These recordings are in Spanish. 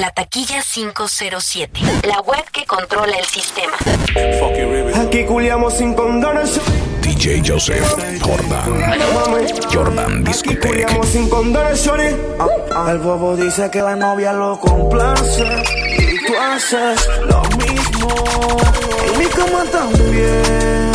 La taquilla 507, la web que controla el sistema. Aquí culiamos sin condones. DJ Joseph Jordan. Jordan Aquí Discotheque. culiamos sin condones. Ah, ah. El bobo dice que la novia lo complace. Y tú haces lo mismo. En mi cama también.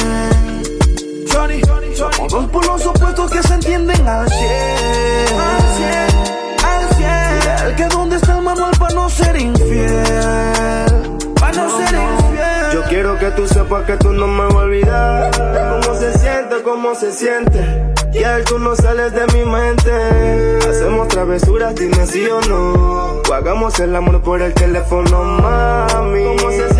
Shorty, somos dos polos opuestos que se entienden al 100. Al 100, al 100. El que dónde está manual para no ser infiel. Para no ser infiel. Yo quiero que tú sepas que tú no me vas a olvidar. Cómo se siente, cómo se siente. Y tú no sales de mi mente. Hacemos travesuras, dime sí o no. O hagamos el amor por el teléfono, mami. Cómo se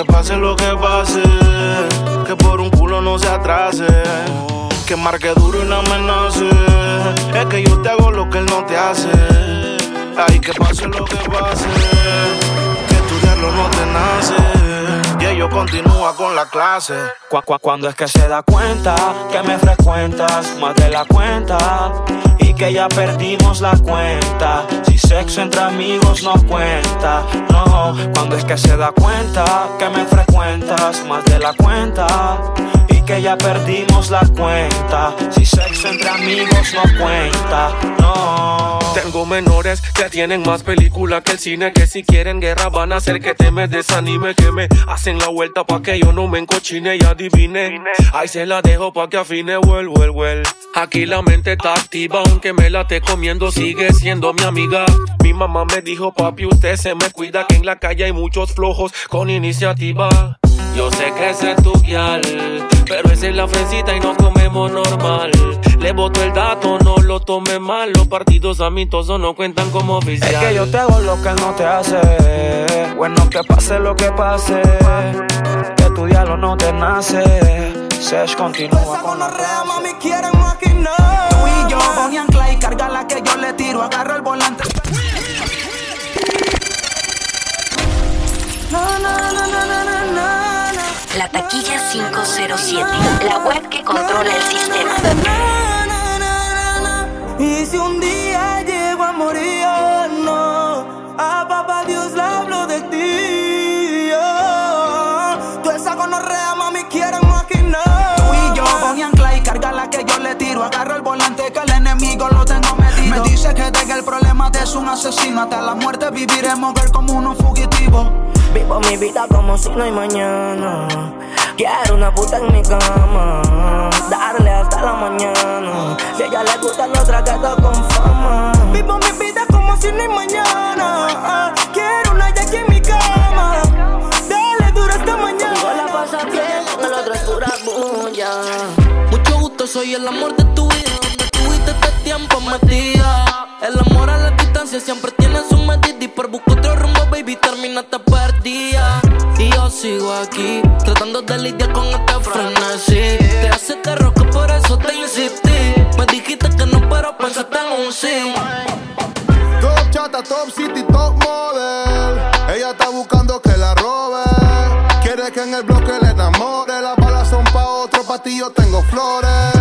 que pase lo que pase. Que por un culo no se atrase. Que marque duro y no amenace. Es que yo te hago lo que él no te hace. Ay, que pase lo que pase. Que estudiarlo no te nace. Ello continúa con la clase. Cu- cu- Cuando es que se da cuenta que me frecuentas más de la cuenta y que ya perdimos la cuenta. Si sexo entre amigos no cuenta, no. Cuando es que se da cuenta que me frecuentas más de la cuenta que ya perdimos la cuenta. Si sexo entre amigos no cuenta, no. Tengo menores que tienen más película que el cine Que si quieren guerra van a hacer que te me desanime Que me hacen la vuelta pa' que yo no me encochine y adivine Ahí se la dejo pa' que afine, well, well, well Aquí la mente está activa aunque me la esté comiendo Sigue siendo mi amiga Mi mamá me dijo papi usted se me cuida Que en la calle hay muchos flojos con iniciativa yo sé que ese es tu guial, pero esa es la fresita y nos comemos normal. Le boto el dato, no lo tome mal. Los partidos amistosos no cuentan como oficial. Es que yo te hago lo que él no te hace. Bueno, que pase lo que pase. Que tu diablo no te nace. Sesh continúa con la mami, quieren maquinar. Tú y yo, Bonnie and Clyde, carga la que yo le tiro, agarro el volante. No, no, no, no, no, no, no, no. La taquilla 507, la web que controla el sistema. Y si un día llego a morir, oh, no, a papá Dios le hablo de ti. oh. Tú esa gonorrea, mami, quieren maquinar. Tú y yo, Bonnie and Clyde, carga la que yo le tiro. Agarro el volante el problema de es un asesino. Hasta la muerte viviremos, girl, como unos fugitivos. Vivo mi vida como si no hay mañana. Quiero una puta en mi cama. Darle hasta la mañana. Si a ella le gusta lo traqueto con fama. Vivo mi vida como si no hay mañana. Ah, Quiero una aquí en mi cama. Dale duro Conmigo mañana. la pasa bien, con el otro es pura bulla. Mucho gusto, soy el amor de tu vida. El amor a la distancia siempre tiene su medida. Y por buscar otro rumbo, baby, terminaste perdida. Y yo sigo aquí, tratando de lidiar con este frenesí. Te hace terror que por eso te insistí. Me dijiste que no, pero pensaste en un sí. Top chata, top city, top model. Ella está buscando que la robe. Quiere que en el bloque le enamore. Las balas son pa' otro, pa' ti yo tengo flores.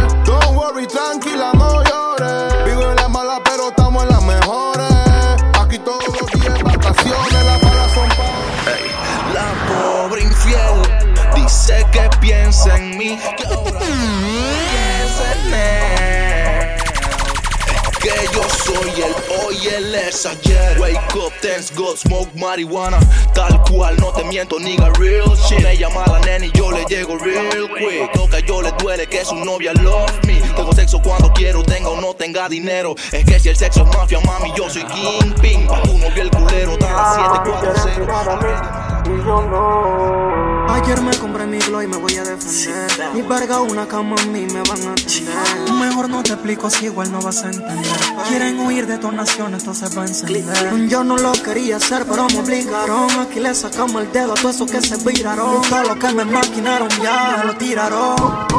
El hoy, él es ayer. Wake up, thanks God, smoke marihuana. Tal cual, no te miento, nigga, real shit. Me llama la nena y yo le llego real quick. Lo que yo le duele que su novia love me. Tengo sexo cuando quiero, tenga o no tenga dinero. Es que si el sexo es mafia, mami, yo soy kingpin. Pa' tu novio el culero, las 740. Yo no. Ayer me compré mi glow y me voy a defender. Mi verga, una cama a mí me van a atender. Mejor no te explico si igual no vas a entender. Quieren huir de nación, entonces va a encender. Yo no lo quería hacer, pero me obligaron. Aquí le sacamos el dedo a todo eso que se viraron. Todo lo que me maquinaron ya lo tiraron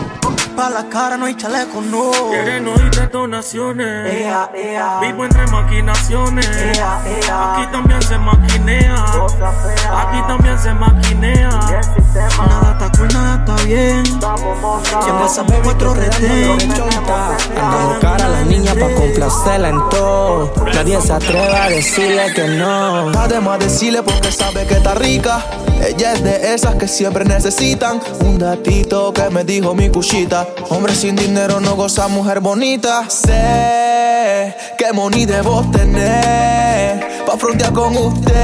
pa' la cara no hay chaleco, no. Quieren oír detonaciones. Ea, ea. Vivo entre maquinaciones. Ea, ea. Aquí también se maquinea. Aquí también se maquinea. Nada está cool, nada está bien. Siempre somos otro retén. Ando cara a la niña pa' complacerla en todo. Nadie se atreve a decirle que no. Además decirle porque sabe que está rica. Ella es de esas que siempre necesitan un datito que me dijo mi cuchita. Hombre sin dinero no goza mujer bonita. Sé que money debo tener pa' frontear con usted.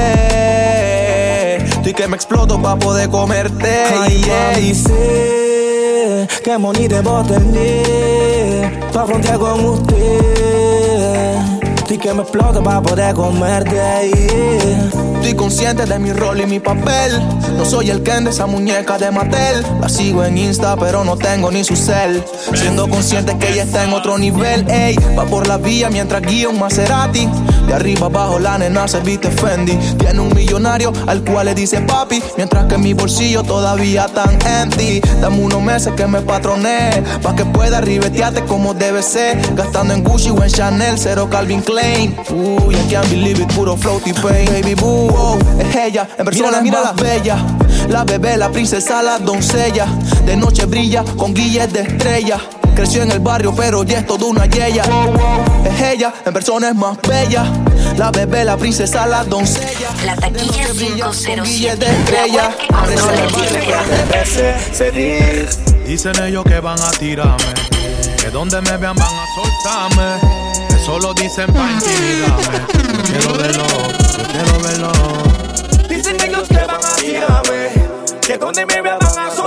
Y que me exploto pa' poder comerte. Ay, yeah. sé que money debo tener pa' frontear con usted. Y que me exploto pa' poder comerte ahí. Estoy consciente de mi rol y mi papel. No soy el Ken de esa muñeca de Mattel. La sigo en Insta, pero no tengo ni su cel. Siendo consciente que ella está en otro nivel. Ey, va por la vía mientras guía un Maserati. De arriba abajo la nena se viste Fendi. Tiene un millonario al cual le dice papi. Mientras que mi bolsillo todavía tan empty. Dame unos meses que me patroné. Pa' que pueda ribetearte como debe ser. Gastando en Gucci o en Chanel, cero Calvin Klein. Uy, I can't believe it, puro floaty pain. Baby boo, wow, es ella. En persona mira más bella. La bebé, la princesa, la doncella. De noche brilla con guilles de estrella. Creció en el barrio, pero ya es toda una yeya. Es ella, en persona es más bella. La bebé, la princesa, la doncella. La taquilla guilles 507. de estrella. La que. Dicen ellos que van a tirarme, que donde me vean van a soltarme. Eso lo dicen pa' intimidarme. Quiero verlo, yo quiero verlo. Dicen ellos que van a tirarme, que me vean van a soltarme.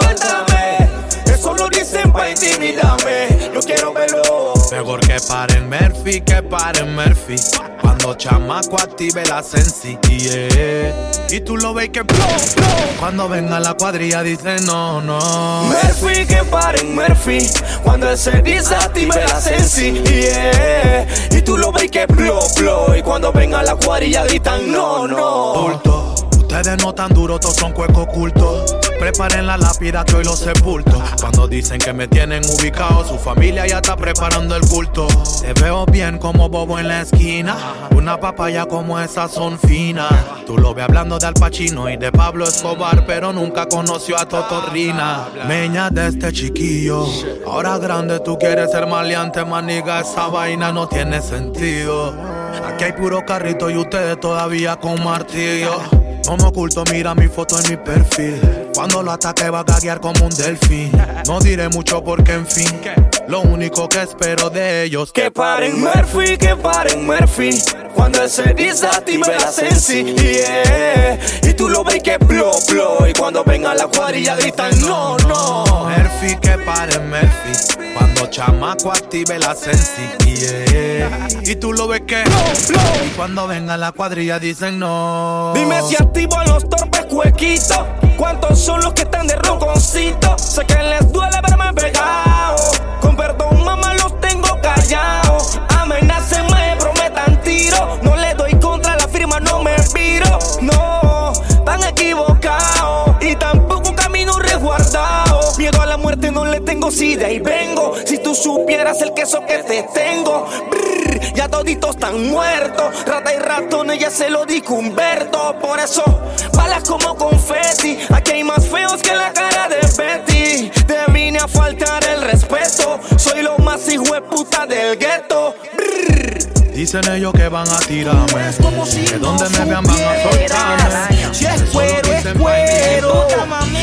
Mejor que paren Murphy, que paren Murphy. Cuando chamaco active la sensi, yeah. Y tú lo ves que blow, blow. Cuando venga la cuadrilla dice no, no. Murphy, que paren Murphy. Cuando se desactive la sensi, yeah. Y tú lo ves que blow, blow. Y cuando venga la cuadrilla gritan no, no. Bulto. Ustedes no tan duros, todos son cuecos ocultos. Preparen la lápida que hoy los sepulto. Cuando dicen que me tienen ubicado, su familia ya está preparando el culto. Te veo bien como bobo en la esquina. Una papaya como esas son finas. Tú lo ves hablando de Al Pacino y de Pablo Escobar, pero nunca conoció a Totorrina. Meña de este chiquillo. Ahora grande tú quieres ser maleante, maniga. Esa vaina no tiene sentido. Aquí hay puro carrito y ustedes todavía con martillo. No me oculto, mira mi foto en mi perfil. Cuando lo ataque va a gaguear como un delfín. No diré mucho porque en fin, lo único que espero de ellos Que paren Murphy, que paren Murphy. Cuando se desactive la sensi, yeah. Y tú lo ves que blow, blow. Y cuando venga la cuadrilla gritan no, no. Murphy, que paren Murphy. Cuando chamaco active la sensi, yeah. Y tú lo ves que Y cuando venga la cuadrilla dicen no. Dime si activo a los torpes cuequitos. ¿Cuántos son los que están de ronconcito? Sé que les duele verme pegado. Con perdón, mamá, los tengo callados. Amenacen, me prometan tiro. No le doy contra la firma, no me viro. No, no le tengo, si de ahí vengo. Si tú supieras el queso que te tengo. Brr, ya toditos están muertos. Rata y ratón, ya se lo dijo Humberto. Por eso, balas como confeti. Aquí hay más feos que la cara de Betty. Te vine a faltar el respeto. Soy lo más hijo de puta del gueto. Dicen ellos que van a tirarme. Que donde me vean van a soltarme. Si es cuero, es cuero.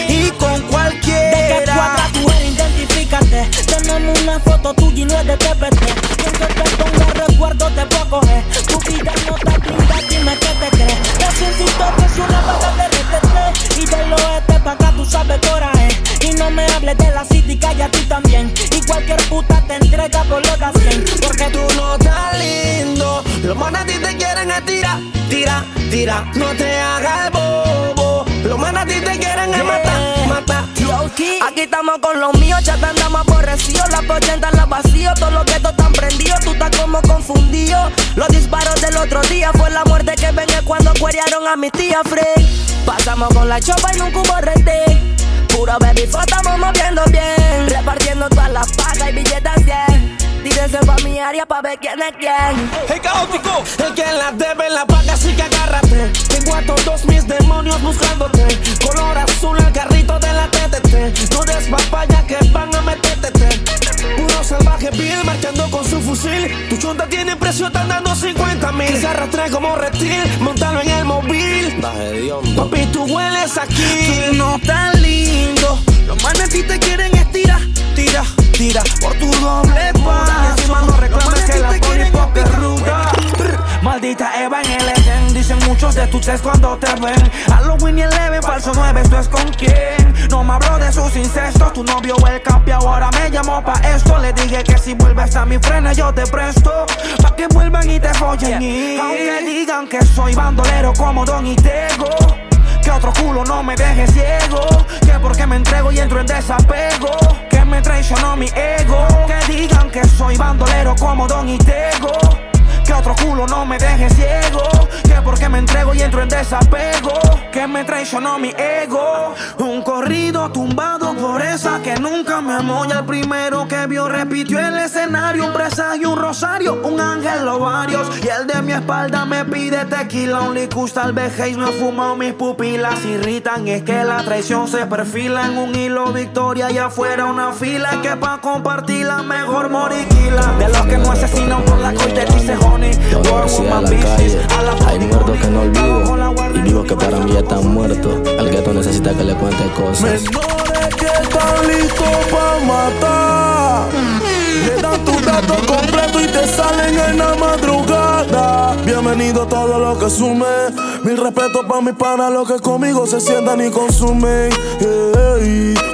Y con cualquiera. De que. Tenemos una foto tuya y no es de TPT. Quien que te ponga recuerdo te puedo coger. Tu vida no está blinda, dime qué te crees. Ya siento que es una vaga de. Y del oeste pa' acá tú sabes coraje. Y no me hables de la city, calla tú también. Y cualquier puta te entrega por lo de 100. Porque tú no estás lindo. Los manes a ti te quieren es tira, tira, tira. No te hagas el bobo. Los manes Aquí estamos con los míos, ya te andamos aborrecidos. Las 80 las vacío, todo lo que tú están prendido. Tú estás como confundido. Los disparos del otro día fue la muerte que venía cuando cuerearon a mi tía Frey. Pasamos con la chopa en un cubo rete. Puro baby, estamos moviendo bien. Repartiendo todas las pagas y billetas bien. Tírense pa' mi área pa' ver quién es quién. ¡Hey, caótico! El que la debe la paga, así que agárrate. Tengo a todos mis demonios buscándote. Color precio, están dando 50 mil. Se arrastra como reptil, montalo en el móvil. Papi, tú hueles aquí. Tú no tan lindo. Los manes te quieren estirar, tira, tira por tu doble pan. Encima no reclames que la poli pop es ruda. Maldita Eva en el muchos de tus test cuando te ven Halloween y Eleven, falso 9, esto es con quién No me hablo de sus incestos Tu novio el capi ahora me llamó pa' esto Le dije que si vuelves a mi frena yo te presto Pa' que vuelvan y te follen y Aunque digan que soy bandolero como Don Itego que otro culo no me deje ciego. Que porque me entrego y entro en desapego. Que me traicionó mi ego. Que digan que soy bandolero como Don Itego. Que otro culo no me deje ciego. Que porque me entrego y entro en desapego. Que me traicionó mi ego. Un corrido tumbado por esa que nunca me amó. Y el primero que vio repitió el escenario. Un presagio, un rosario, un ángel o varios. Y el de mi espalda me pide tequila. Un licus tal vez no he fumado. Mis pupilas irritan. Es que la traición se perfila en un hilo. Victoria y afuera una fila. Que pa' compartirla mejor moriquila. De los que no asesinan por la corte dice honey. Yo sí a la calle. Hay muertos que no olvido. Y vivos que para mí ya están muertos. Al gato necesita que le cuente cosas. Menores que están listos pa' matar. Le dan tu dato completo y te salen en la madrugada. Bienvenido a todo lo que sume. Mil respeto pa' mis panas, los que conmigo se sientan y consumen.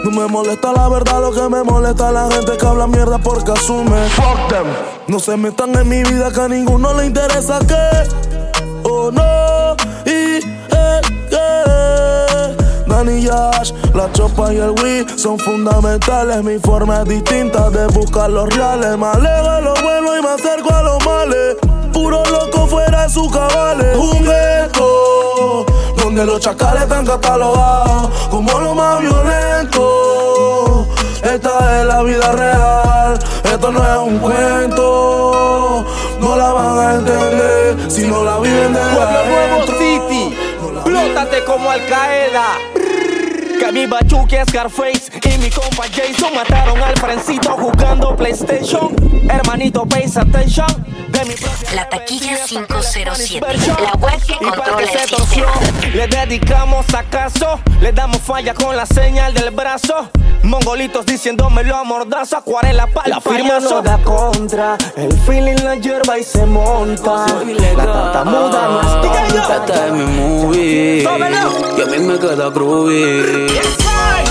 No me molesta la verdad, lo que me molesta es la gente que habla mierda porque asume. Fuck them. No se metan en mi vida que a ninguno le interesa que. Oh no. Y eh, eh. Danny Yash, la chopa y el Wii son fundamentales. Mi forma es distinta de buscar los reales. Me alejo de lo bueno y me acerco a los males. Puro loco fuera de sus cabales. Un ghetto donde los chacales están catalogados como lo más violento. Esta es la vida real, esto no es un cuento. No la van a entender si no la viven de Pueblo Nuevo. City, plótate como Al Qaeda. Mi Bachuque Scarface y mi compa Jason mataron al Francito jugando PlayStation. Hermanito, pays attention. De mi La taquilla mentira, 507, dispersión. la web que Y para controla que se torció, le dedicamos acaso, le damos falla con la señal del brazo. Mongolitos diciéndomelo a mordazo, acuarela para La firma no da contra, el feeling la hierba y se monta. La tartamuda no es tonta. Esta es mi movie. Y a mí me queda groovy.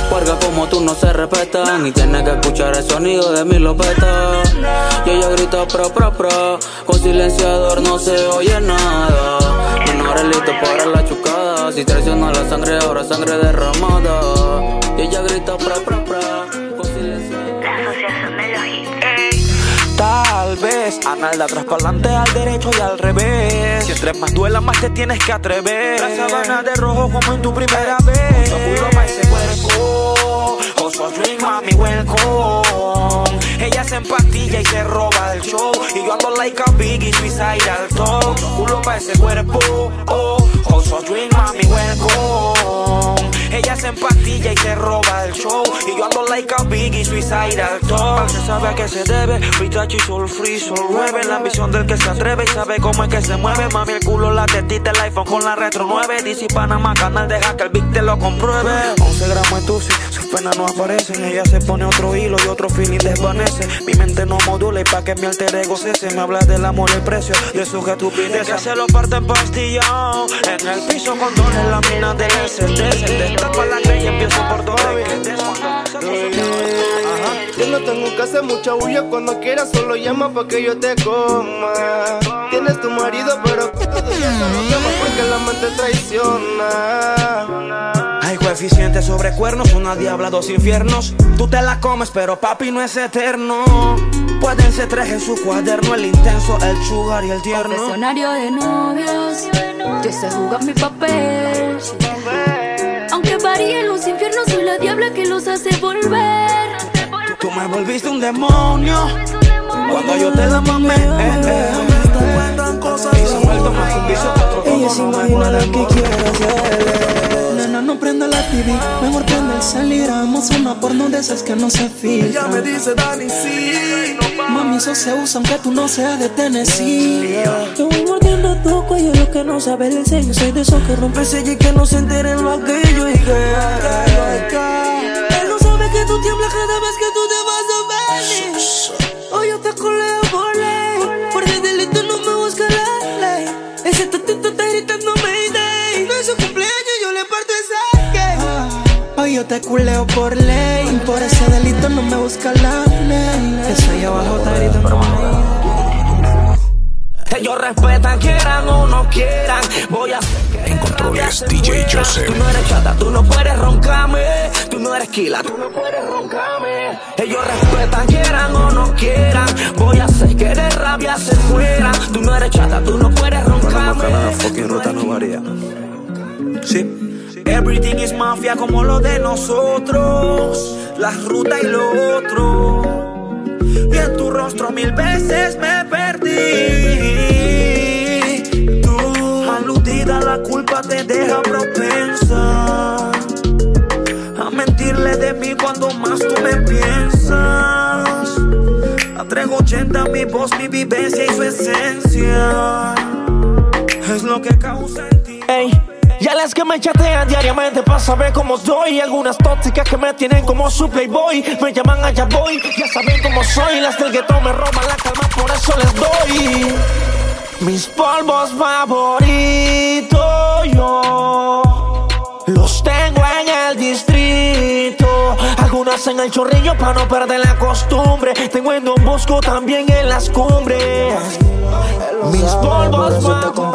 Porque como tú no se respetan y tienes que escuchar el sonido de mi lopeta. Y ella grita pro pro pro, con silenciador no se oye nada. Menores listos para la chucada, si traiciona la sangre ahora sangre derramada. Ella grita pro, con silenciador. La asociación de los hits. Tal vez Analda atrás para adelante, al derecho y al revés. Si entre más duela, más te tienes que atrever. La sabana de rojo como en tu primera vez. Culo pa' ese cuerpo. Oso drink, mami, welcome. Ella se empastilla y se roba el show. Y yo ando like a biggie, suicide al top. Culo pa' ese cuerpo. Oh, oso drink, mami, welcome. Ella se empastilla y se roba el show. Y yo ando like a biggie, suicide al top. Se sabe a qué se debe. Pitachi, sol free, sol nueve. La ambición del que se atreve y sabe cómo es que se mueve. Mami, el culo, la tetita, el iPhone con la retro 9. DC Panamá, canal, deja que el beat te lo compruebe. 11 gramos de tusi, sus penas no aparecen. Ella se pone otro hilo y otro feeling desvanece. Mi mente no modula y pa' que mi alter ego cese. Me habla del amor y el precio de su estupidez. Que se lo parte en pastillao. En el piso con dones, la mina del SD. Destapa la y empiezo por todo. Yo no tengo que hacer mucha bulla cuando quieras, solo llama pa' que yo te coma. Tienes tu marido, pero que todo ya no llama porque la mente traiciona. Hay coeficientes sobre cuernos, una diabla, dos infiernos. Tú te la comes, pero papi no es eterno. Pueden ser tres en su cuaderno, el intenso, el sugar y el tierno. Confesionario de novios, yo sé jugar mi papel. Aunque varíen los infiernos, soy la diabla que los hace volver. Tú me volviste un demonio cuando yo te la mamé. Eh, eh. Y se ha vuelto más un que otro Ella se imagina lo que quiere hacer. No prenda la TV, mejor prende el salir. Vamos a una porno de esas que no se filtra. Ella me dice, Dani, sí. Mami, eso se usa aunque tú no seas de Tennessee. Yo voy mordiendo tu cuello, lo que no sabe el sello. Soy de esos que rompe sello y que no se enteren lo aquello. Y que no. Que soy abajo gritando Ellos respetan, quieran o no quieran. Voy a En controles DJ Joseph. Tú no eres chata, tú no puedes roncarme. Tú no eres kila, tú no puedes roncarme. Ellos respetan, quieran o no quieran. Voy a hacer que de rabia se mueran. Tú no eres chata, tú no puedes roncarme. fucking ruta no varía. Sí. Everything is mafia como lo de nosotros. La ruta y lo otro. Y en tu rostro mil veces me perdí. Tú, aludida, la culpa te deja propensa. A mentirle de mí cuando más tú me piensas. A 380 mi voz, mi vivencia y su esencia. Es lo que causa en ti. Ya las que me chatean diariamente para saber cómo estoy. Algunas tóxicas que me tienen como su playboy. Me llaman allá voy, ya saben cómo soy. Las del gueto me roban la calma, por eso les doy. Mis polvos favoritos yo los tengo en el distrito. Algunas en el chorrillo para no perder la costumbre. Tengo en Don Bosco también en las cumbres. Mis polvos favoritos.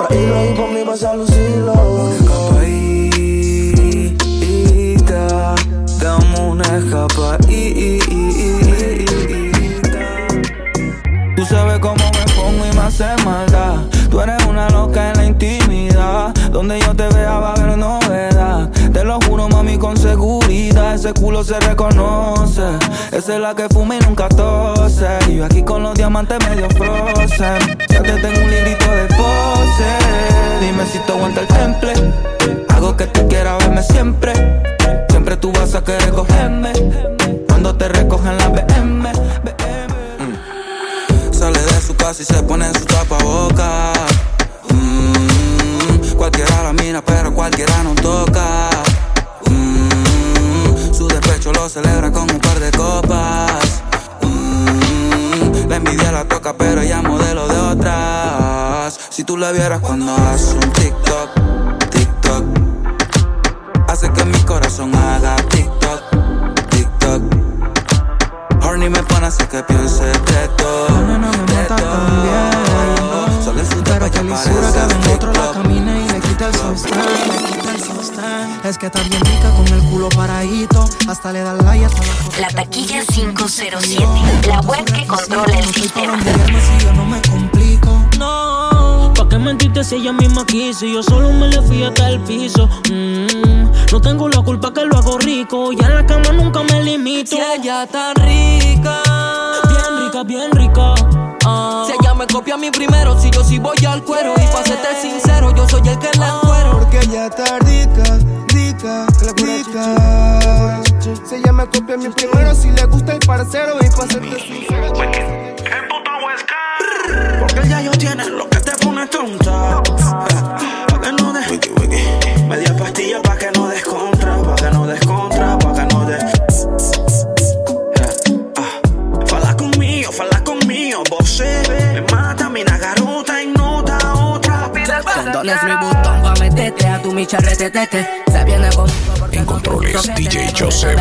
Dame una escapadita. Tú sabes cómo me pongo y me hace maldad. Tú eres una loca en la intimidad. Donde yo te vea Ese culo se reconoce. Esa es la que fuma y nunca tose. Y yo aquí con los diamantes medio frozen. Ya te tengo un librito de pose. Dime si te aguanta el temple. Hago que tú quieras verme siempre. Siempre tú vas a querer cogerme. Cuando te recogen la BM. Sale de su casa y se pone en su tapaboca. Mm, cualquiera la mira, pero cualquiera no toca. Despecho lo celebra con un par de copas. Mm, la envidia la toca, pero ella modelo de otras. Si tú la vieras cuando hace un TikTok, TikTok, hace que mi corazón haga TikTok, TikTok. Horny me pone a hacer que piense de todo. No, no, me mata también. Solo en su tapa ya parece Es que está bien rica con el culo paradito, hasta le da like hasta la La taquilla 507, la web que controla el sistema. si yo no me complico. No, ¿pa' qué mentirte si ella misma quiso? Y Yo solo me le fui hasta el piso. Mm, no tengo la culpa que lo hago rico. Y en la cama nunca me limito. Si ella está rica, Bien rica, bien rica. Ah. Si ella me copia a mí primero, si yo sí voy al cuero. Y pa' serte sincero, yo soy el que la encuero. Porque ella está rica, rica. Si ella me copia a mí primero, si le gusta el parcero. Y pa' serte sincero. Porque ya yo tiene lo que te pone tonta. Pa' que no. Vuitton va a meterte a tu micha retetete. Se viene con En controles DJ Joseph.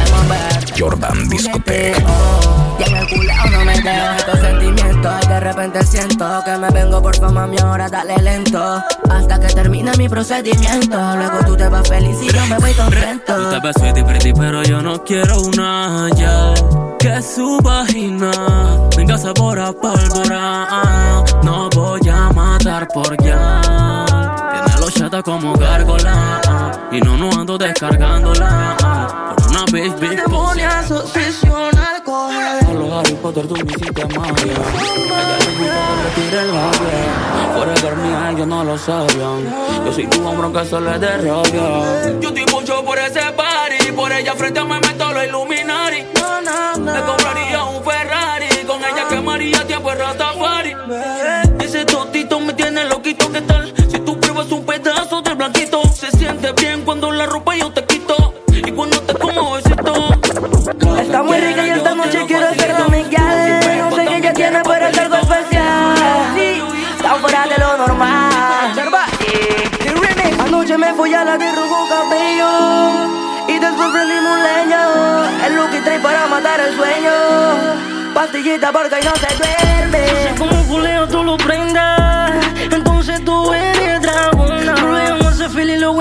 Jordan Discotech. Oh, Y en el culo no me dejan estos sentimientos. De repente siento que me vengo por fama, mi ahora dale lento. Hasta que termine mi procedimiento. Luego tú te vas feliz y yo me voy contento. Tú te ves sweetie pretty, pero yo no quiero una ya. Que su vagina venga sabor a pólvora. No voy a matar por ya. Como gárgola. Y no, no ando descargándola. Por una bitch, bitch, Te pone a obsesión al coger. a los Harry Potter tú me hiciste magia. Ella le gusta que le tire el labio Forever mía, ellos no lo sabían Yo soy tu hombro que se le dé rabia. Yo estoy mucho por ese party. Por ella frente a me meto los Illuminati. Le compraría un Ferrari. Con ella quemaría tiempo en Rastafari. Ese totito me tiene loquito, ¿qué tal? Pruebas un pedazo del blanquito Se siente bien cuando la ropa yo te quito Y cuando te como besito Está muy rica y esta noche quiero ser tu Miguel. No sé qué ella tiene, pero es algo especial. Está fuera de lo normal. Anoche me fui a la de rojo cabello. Y después prendimos leña. El look y trae para matar el sueño. Pastillita porque no se duerme. Yo sé cómo fuleo tú lo prendas.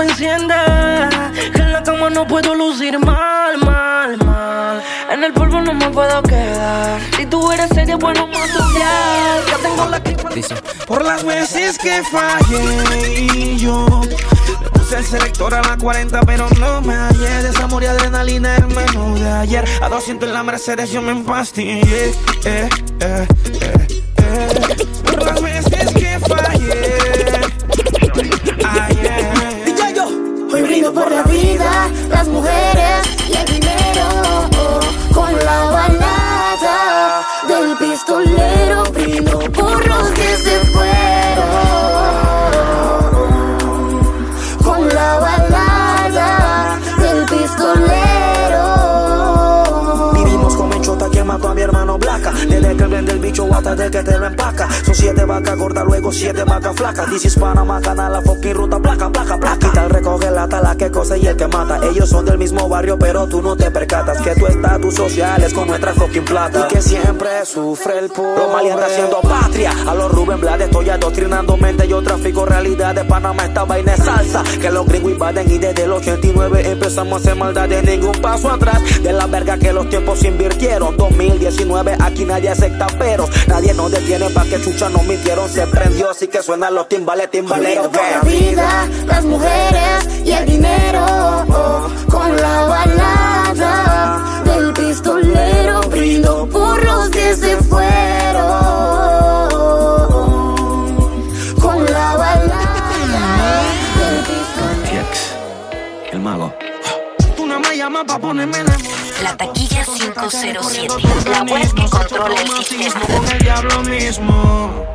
Encienda. Que en la cama no puedo lucir mal, mal, mal. En el polvo no me puedo quedar. Si tú eres seria, bueno, más social. Ya tengo la clipa. Por las veces que fallé yo puse el selector a la 40 pero no me hallé Desamor y adrenalina el menú de ayer A 200 en la Mercedes yo me empastillé eh, eh, eh, eh. Por las veces que fallé por la vida, las mujeres y el dinero. Con la balada del pistolero brindo hasta de que te lo empaca. Son siete vacas gordas, luego siete vacas flacas. This is Panama Canal, la fucking ruta, placa, placa, placa. Tal recoge la tala que cosa y el que mata. Ellos son del mismo barrio, pero tú no te percatas que tu estatus social es con nuestra fucking plata. Y que siempre sufre el pobre. Los mali anda haciendo patria. A los Rubén Blades estoy adoctrinando mente. Yo trafico realidad de Panamá, esta vaina es salsa. Que los gringos invaden y desde el 89 empezamos a hacer maldad de ningún paso atrás. De la verga que los tiempos invirtieron. 2019, aquí nadie acepta pero Nadie nos detiene pa' que chucha no mintieron. Se prendió, así que suenan los timbales, timbaleros. Brindo por la vida, las mujeres y el dinero. Con la balada del pistolero brindo por los que se fueron. Con la balada del pistolero. TX, el mago. Tú no me llamas pa' ponerme la La taquilla 507. La web que controla el sistema. con el diablo mismo.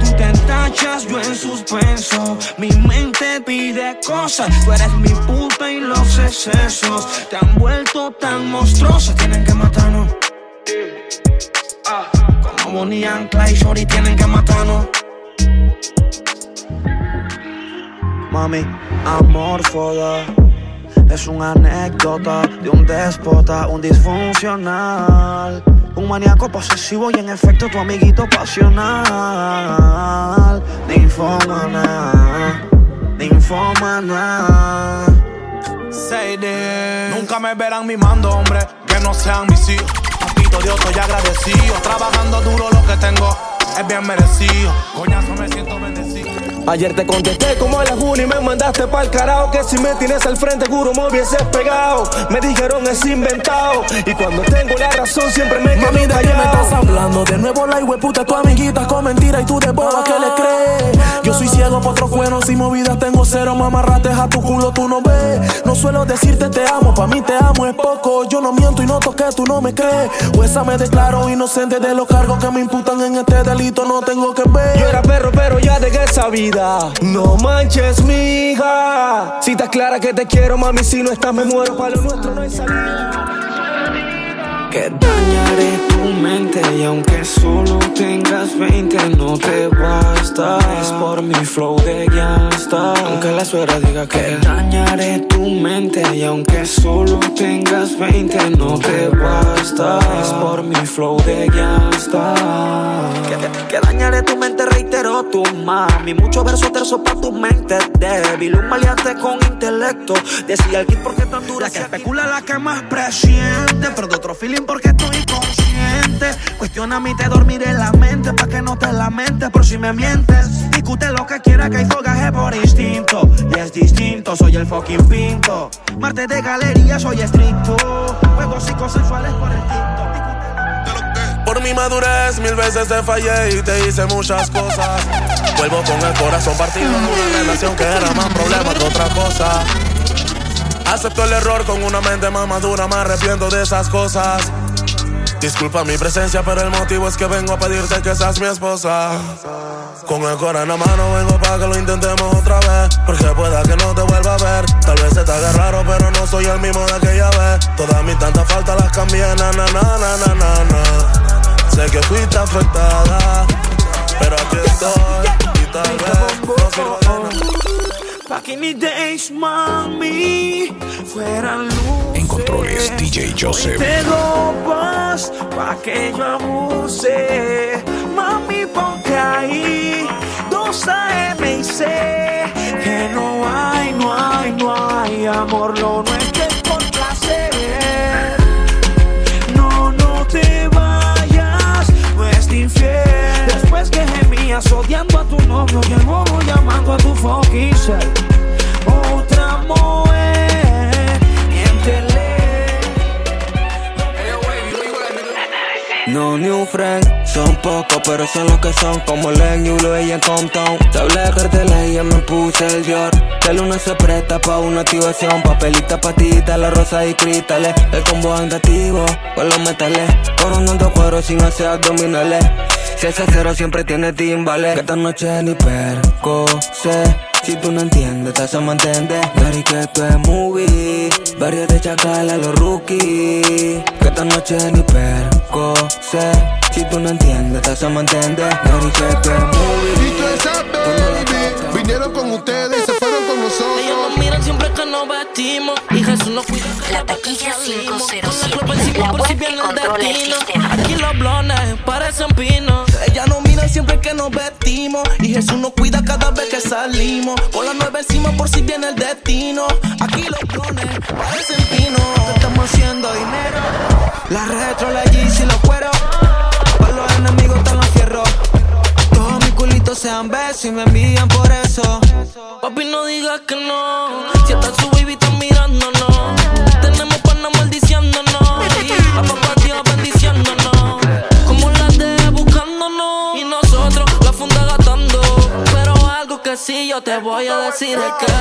Tú te tachas, yo en suspenso. Mi mente pide cosas. Tú eres mi puta y los excesos te han vuelto tan monstruosa. Tienen que matarnos. Como Bonnie and Clyde, Shorty, tienen que matarnos. Mami, amorfoda. Es una anécdota de un déspota, un disfuncional. Un maníaco posesivo y en efecto tu amiguito pasional. Ninfomana, ninfomana. Say this. Nunca me verán mimando, hombre, que no sean mis hijos. Poquito Dios, estoy agradecido. Trabajando duro lo que tengo es bien merecido. Coñazo, me siento bendecido. Ayer te contesté como a la juni y me mandaste pa'l carajo Que si me tienes al frente juro me hubieses pegado Me dijeron es inventado Y cuando tengo la razón siempre me quedo Mami, ¿de qué me estás hablando? De nuevo la puta tu amiguita con mentira y tú de boba que le crees. Yo soy ciego por otros buenos y movidas tengo cero, mamarrates a tu culo tú no ves. No suelo decirte te amo, pa' mí te amo es poco. Yo no miento y no toqué, tú no me crees. O esa me declaro inocente de los cargos que me imputan en este delito, no tengo que ver. Yo era perro, pero ya dejé esa vida. No manches, mija. Si estás clara que te quiero, mami, si no estás, me muero. Para lo nuestro no hay salida. Que dañaré tu mente y aunque solo tengas 20 no te basta. Es por mi flow de gangsta. Aunque la suegra diga que dañaré tu mente y aunque solo tengas 20 no te basta. Es por mi flow de gangsta. Que, dañaré tu mente, reitero tu mami. Mucho verso terzo pa' tu mente débil. Un maleante con intelecto. Decía el kit porque tan dura. La que especula la que más presiente. Pero de otro feeling porque estoy consciente. Cuestiona mí, te dormiré la mente. Pa' que no te lamentes por si me mientes. Discute lo que quiera, que hay fogaje por instinto. Y es distinto, soy el fucking pinto. Marte de galería, soy estricto. Juegos psicosensuales por el tinto. Por mi madurez mil veces te fallé y te hice muchas cosas. Vuelvo con el corazón partido una relación que era más problema que otra cosa. Acepto el error con una mente más madura, me arrepiento de esas cosas. Disculpa mi presencia, pero el motivo es que vengo a pedirte que seas mi esposa. Con el corazón en la mano vengo para que lo intentemos otra vez. Porque pueda que no te vuelva a ver. Tal vez se te haga raro, pero no soy el mismo de aquella vez. Todas mis tantas faltas las cambié, na na na na na na. Sé que fuiste afectada, pero aquí estoy y tal vez no de nada. Pa' que mis days, mami, fueran luz. En controles, DJ Joseph. Tengo paz pa' que yo abuse. Mami, ponte ahí. Dos AM y C. Que no hay, no hay, no hay amor. Lo nuestro a tu novio y el bobo llamando a tu self. Otra mujer. Son pocos pero son los que son Como Len, Yulo y en Compton. Te hablé de carteles y ya me puse el Dior. Que luna se presta pa' una activación Papelita, patita, la rosa y cristales. El combo andativo con los metales. Coronando cuero sin hacer abdominales Si ese cero siempre tiene timbales Que esta noche ni perco sé. Si tú no entiendes, te hace entender Dari que esto es movie. Barrio de Chacala, los rookies. Que esta noche ni perco sé. Si tú no entiendes, te hace entender Dari que esto es movie. Y tú esa baby Vinieron con ustedes con Ellos nos miran siempre que nos vestimos y Jesús nos cuida. La taquilla 507, Con la web si que controla el destino. sistema. Aquí los blones parecen pinos. Ella nos mira siempre que nos vestimos y Jesús nos cuida cada vez que salimos. Con la nueva encima por si viene el destino. Aquí los clones parecen pinos. Estamos haciendo dinero. La retro, la Yeezy, los cueros. Para los enemigos están los fierros. Todos mis culitos sean besos y me envían por eso. Papi, no digas que no. Si hasta su baby está mirándonos. Tenemos panas maldiciéndonos. A papá Dios bendiciéndonos. Como las de buscándonos. Y nosotros la funda gastando. Pero algo que sí yo te voy a decir es que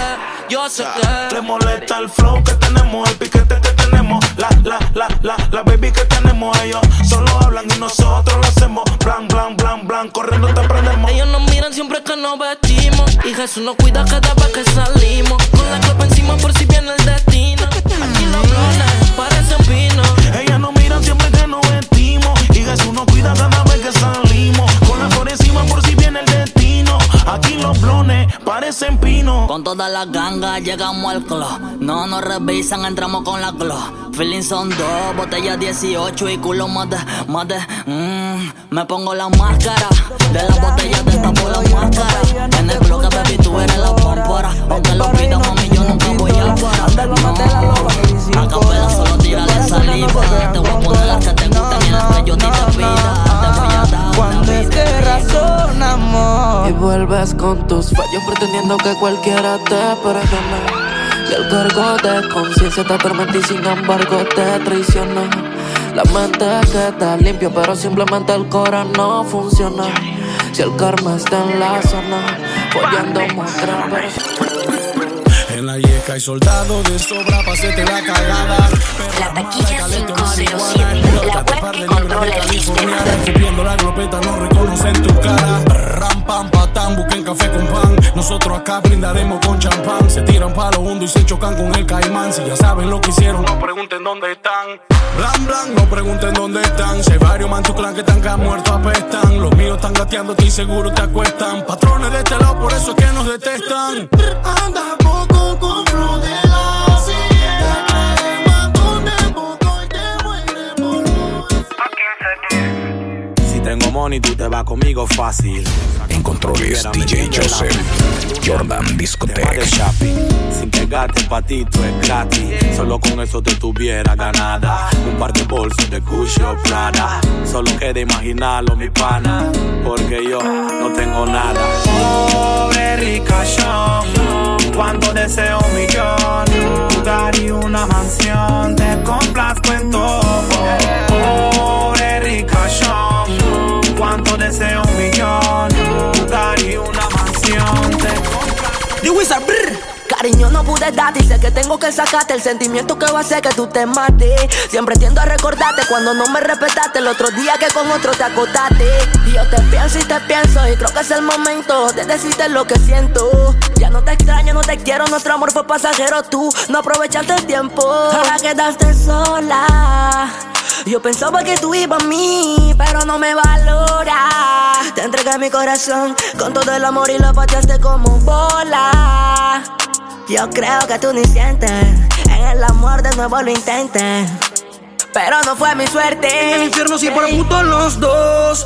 yo sé que. Le molesta el flow que tenemos, el piquete que tenemos, la, la, la, la, baby que tenemos. Ellos solo hablan y nosotros lo hacemos. Blan, blan, blan, blan, corriendo te prendemos. Ellos nos miran siempre que nos vestimos. Y Jesús nos cuida cada vez que salimos. Con la copa encima por si viene el destino. Aquí los blones parecen pinos. Ellas nos miran siempre que nos vestimos. Y Jesús nos cuida cada vez que salimos. Con la flor Aquí los blones parecen pinos. Con todas las gangas llegamos al club. No nos revisan, entramos con la glow. Feeling son dos, botellas 18 y culo más de, más de. mm, me pongo la máscara. De las botellas destapo la máscara. En el bloque, baby, tú eres la pómpora. Aunque lo pida, mami, yo nunca voy a parar. No, a capela solo tírale saliva. Te voy a poner las que te gustan y las que yo a ti te pida. Te voy a dar. Cuando es que Y vuelves con tus fallos pretendiendo que cualquiera te perdone. Y el cargo de conciencia te atormenta y sin embargo te traiciona. La mente queda limpio pero simplemente el cora no funciona. Si el karma está en la zona Follando otra En la yeca hay soldados de sobra pa' hacerte la cagada. La taquilla 507, la web que controla el sistema. La glopeta, no reconocen tu cara. Ram, pam, patán, busquen café con pan. No Nosotros acá brindaremos con champán. Se tiran para lo hondo y se chocan con el caimán. Si ya saben lo que hicieron, no pregunten dónde están. Blan, blan, no pregunten dónde están. Hay varios man tu clan que están que muertos apestan. Los míos están gateando y seguro te acuestan. Patrones de este lado, por eso es que nos detestan. Anda poco Si tengo money, tú te vas conmigo fácil. En controles DJ Joseph. Jordan shopping. Sin pegarte patito es gratis. Solo con eso te tuviera ganada. Un par de bolsos de Gucci o Prada. Solo queda imaginarlo, mi pana. Porque yo no tengo nada. Pobre ricachón, pude darte y sé que tengo que sacarte el sentimiento que va a hacer que tú te mates. Siempre tiendo a recordarte cuando no me respetaste el otro día que con otro te acotaste. Yo te pienso y te pienso y creo que es el momento de decirte lo que siento. Ya no te extraño, no te quiero, nuestro amor fue pasajero. Tú no aprovechaste el tiempo. Ahora quedaste sola. Yo pensaba que tú ibas a mí, pero no me valora. Te entregué mi corazón con todo el amor y lo pateaste como bola. Yo creo que tú ni sientes en el amor de nuevo lo intentes. Pero no fue mi suerte. En el infierno sí por puto los dos.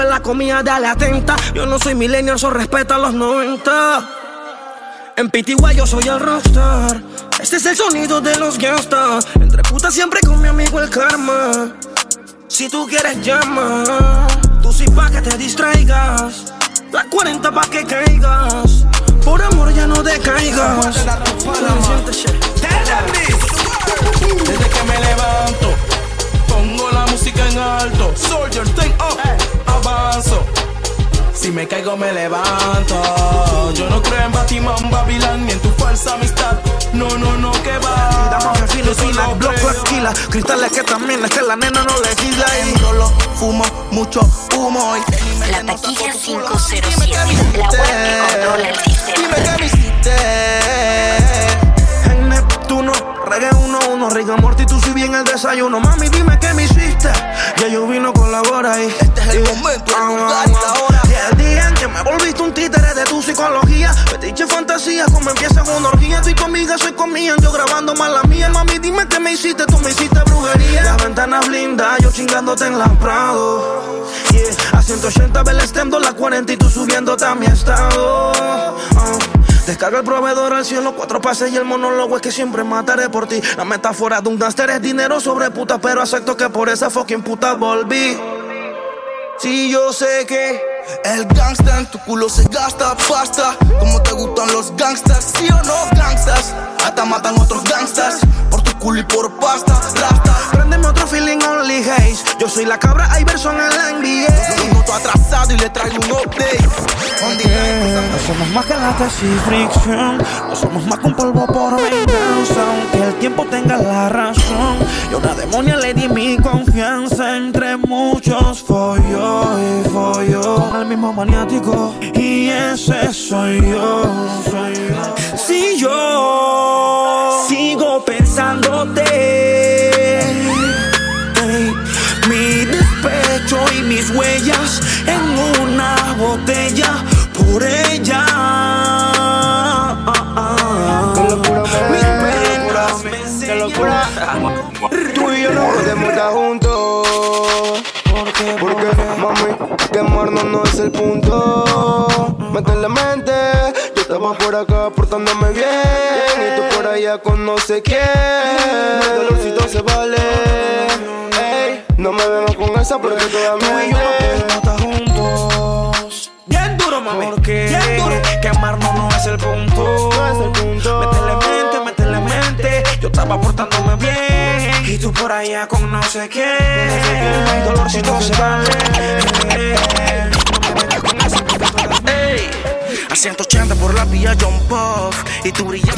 la comía, dale atenta Yo no soy millennial, eso respeta los 90 en Pitigua yo soy el rockstar. Este es el sonido de los gangsters. Entre putas siempre con mi amigo el karma. Si tú quieres llama, tú sí pa' que te distraigas. La 40 pa' que caigas. Por amor ya no decaigas. Desde que me levanto, la música en alto. Soldier, take up, avanzo. Si me caigo me levanto. Yo no creo en Batman, Babilán ni en tu falsa amistad. No, no, no, que va. Damos en filo, Yo sin la solo block, creo. la esquila. Cristales que también es que la nena no legisla. Y solo fumo mucho humo. Y La taquilla 507. La web que controla el sistema. Dime qué me hiciste. 1-1, Rick Morty, tú si bien el desayuno. Mami, dime qué me hiciste. Ya yo vino con la hora y este es el momento, el lugar y la hora. Y el día en que me volviste un títere de tu psicología. Fetiche fantasía, como empieza una orgía. Estoy conmigo, soy conmigo, yo grabando más la mía. Mami, dime qué me hiciste, tú me hiciste brujería. Las ventanas blindas, yo chingándote en la Prado. Yeah, a 180 ve el stem, la 40 y tú subiéndote a mi estado. Ah. Descarga el proveedor al cielo, cuatro pases y el monólogo es que siempre mataré por ti. La metáfora de un gánster es dinero sobre puta, pero acepto que por esa fucking puta volví. Sí, yo sé que El gangsta en tu culo se gasta pasta. Como te gustan los gangsters, sí o no, gangsters. Hasta matan otros gangsters. Culo y por pasta, rasta. Préndeme otro feeling only haze. Yo soy la cabra Iverson en la NBA. Yo noto atrasado y le traigo un update. No somos más que lata y fricción. No somos más que un polvo por venganza. Aunque el tiempo tenga la razón. Yo una demonia le di mi confianza. Entre muchos folló y folló. Con el mismo maniático. Y ese soy yo. Soy yo. Si yo pensándote. Ey, mi despecho y mis huellas en una botella por ella. Qué locura. Tú y yo no podemos estar juntos. Porque, mami, quemarnos no es el punto. Mete en la mente. Estaba por acá portándome bien. Y tú por allá con no sé quién. El dolorcito se vale. Ey, no me vengas con esa porque todavía Tú y yo no podemos estar juntos. Bien duro, mami. Bien duro. Quemar quemarnos no es el punto. No es el punto. Métele mente, métele mente. Yo estaba portándome bien. Y tú por allá con no sé quién. No hay dolor si todo se vale. Ey, a 180 por la vía John Puff y tú brillas.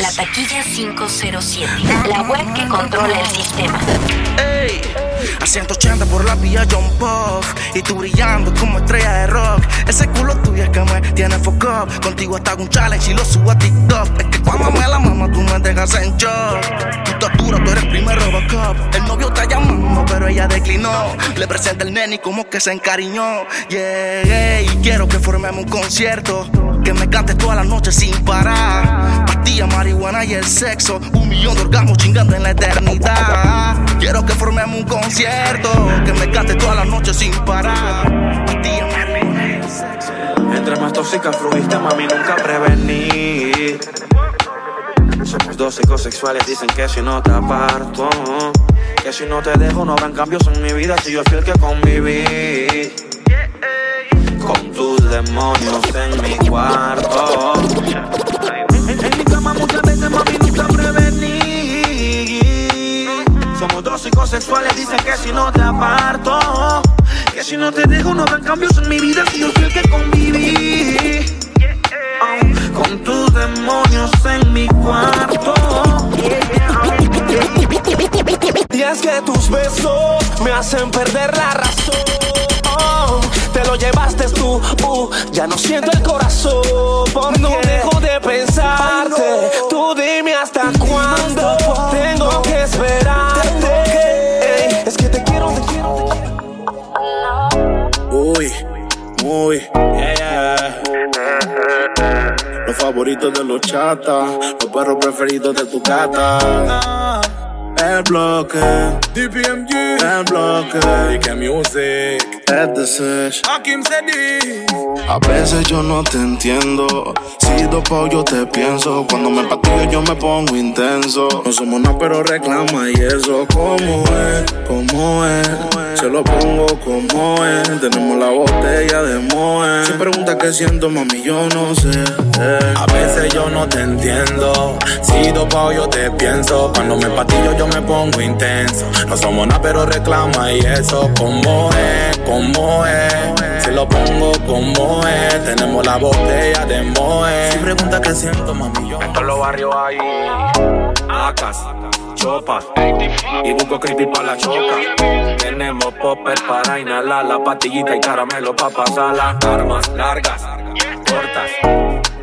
La taquilla 507. La web que controla el sistema. Ey, a 180 por la vía John Puff y tú brillando como estrella de rock. Ese culo tuyo es que me tiene up. Contigo hasta un challenge y lo subo a TikTok. Es que cuando me la mama tú me dejas en shock. Tu tortura, tú eres primer Robocop. El novio está llamando, pero ella declinó. Le presenta el nene como que se encariñó. Yeah, y quiero que formemos un concierto. Que me cantes toda la noche sin parar. Pastilla, marihuana y el sexo. Un millón de orgasmos chingando en la eternidad. Quiero que formemos un concierto. Que me cantes toda la noche sin parar. Pastilla, marihuana y el sexo. Entre más tóxica fluiste, mami, nunca prevenir. Somos dos psicosexuales, dicen que si no te aparto, que si no te dejo no habrán cambios en mi vida, si yo fui el que conviví. Con tus demonios en mi cuarto. Psicosexuales, dicen que si no te aparto, que si no te dejo no habrán cambios en mi vida, si yo fui el que conviví. Oh, con tus demonios en mi cuarto. Y es que tus besos me hacen perder la razón. Oh, te lo llevaste tú, uh, ya no siento el corazón. No dejo de pensarte. Tú dime hasta cuándo quiero. Uy, muy, yeah. Los favoritos de los chatas, los perros preferidos de tu gata. El bloque, DPMG, el bloque, DK Music, Ed The Sesh, Hakim Sedi. A veces yo no te entiendo. Si dopo yo te pienso. Cuando me patillo yo me pongo intenso. No somos nada, pero reclama y eso. ¿Cómo es? ¿Cómo es? Se lo pongo como es. Tenemos la botella de Moe. Si pregunta qué siento, mami, yo no sé. eh. A veces yo no te entiendo. Si dopao yo te pienso. Cuando me patillo yo me pongo intenso. No somos nada, pero reclama y eso. Como es, como es. Si lo pongo como es. Tenemos la botella de Moe. Si pregunta qué siento, mami, yo. En todos los barrios hay acas, chopas y busco creepy para la choca. Tenemos popper para inhalar la pastillita y caramelo para pasarla. Armas largas, cortas,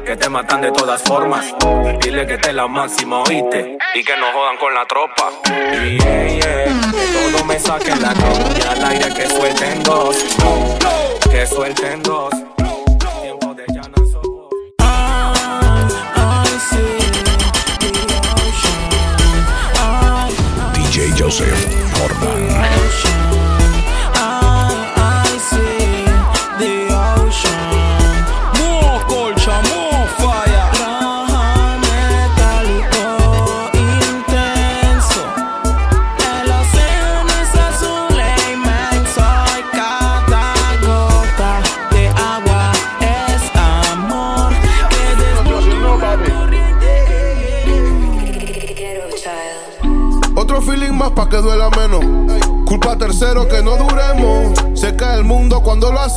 que te matan de todas formas. Dile que te la máxima, oíste, y que no jodan con la tropa. Yeah, yeah, que todo me saquen la coña al aire, que suelten dos, que suelten dos. Tiempo de llanazo. Joseph Jordan.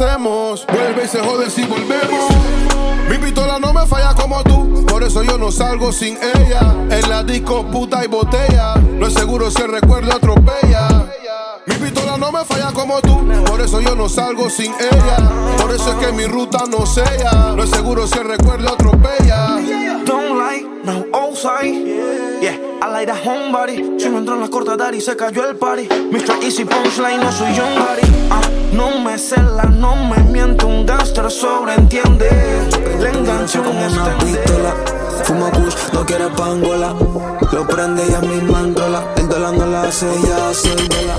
Vuelve y se jode si volvemos. Mi pistola no me falla como tú. Por eso yo no salgo sin ella. En la disco puta y botella. No es seguro si el recuerdo atropella. Mi pistola no me falla como tú. Por eso yo no salgo sin ella. Por eso es que mi ruta no sella. No es seguro si el recuerdo atropella. Don't lie, no outside. I like that homebody. Si no entró en la corta y se cayó el party. Mr. Easy Punchline, no soy John Gotti. Ah, no me cela, no me miente. Un gangster sobreentiende. Le engancho con una este pistola. Fuma kush, no quiere pangola. Lo prende y a mi mandola. El dólar no la hace, ella hace el dólar.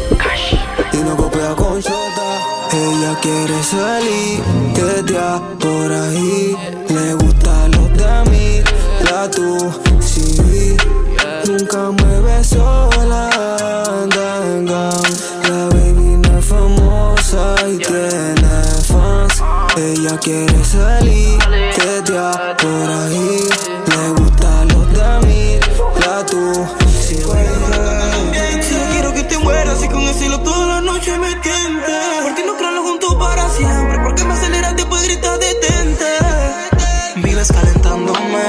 Y no copia con shota. Ella quiere salir, tetea por ahí. Le gusta los de mí, la tú, sí nunca me ve sola. Anda La baby no es famosa y yeah. tiene fans. Ella quiere salir, te tetea por ahí. Le gustan los de mí, la tú. Si sí, quiero que te mueras y con el cielo toda la noche me tientas. Porque no creo juntos para siempre. Porque me aceleras después gritas detente. Vives calentándome,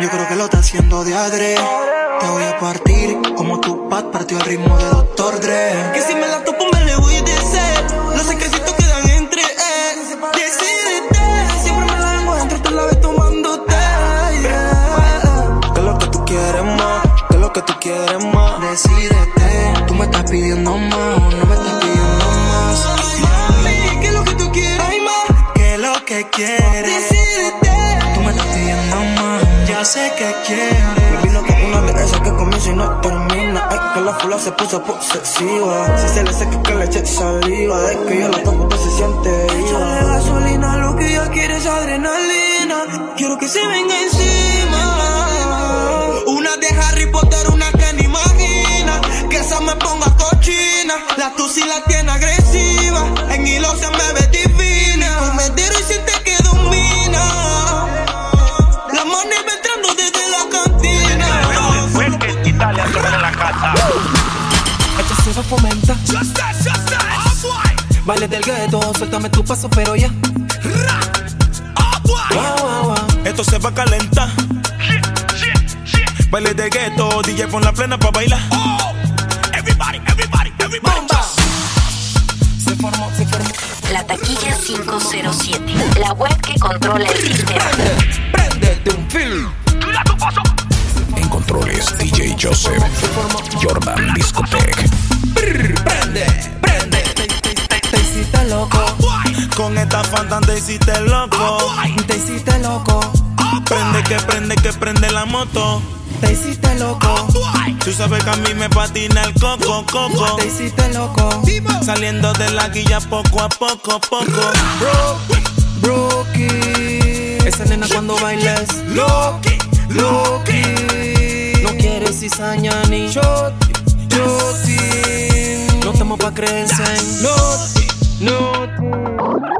yo creo que lo está haciendo de adrede ritmo de Dr. Dre. Que si me la topo me le voy a decir. Los secretitos quedan entre. Eh. Decídete. Siempre me la vengo dentro, te la ves tomándote. Yeah. ¿Qué es lo que tú quieres más? ¿Qué es lo que tú quieres más? Decídete. Tú me estás pidiendo más no me estás pidiendo más. Mami, ¿qué es lo que tú quieres? Ay. ¿Qué es lo que quieres? Decídete. Tú me estás pidiendo más. Ya sé que quieres. Me vino con una de esas que comienza y no que la fula se puso posesiva. Si se le seca que le eche saliva. De que yo la toco, pues se siente viva. gasolina, lo que ella quiere es adrenalina. Quiero que se venga encima. Una de Harry Potter, una que ni imagina. Que esa me ponga cochina. La tusi la tiene agresiva. En hilo se me Del gueto, suéltame tu paso, pero ya. Esto se va a calentar. Baile de gueto, DJ pon la plena pa' bailar. Everybody, everybody, everybody. Se formó, se formó. La taquilla 507. La web que controla el sistema. Préndete un film. En controles, DJ Joseph. Jordan Discotech. Prende, prende. Loco. Con esta fanta te hiciste loco. Te hiciste loco. Prende que prende que prende la moto. Te hiciste loco. Tú sabes que a mí me patina el coco, coco. Te hiciste loco. Saliendo de la guilla poco a poco, poco. Brookie. Esa nena cuando bailes. Loki, Loki. No quieres cizaña ni shot, shoti. No estamos pa' creerse en Noti, No.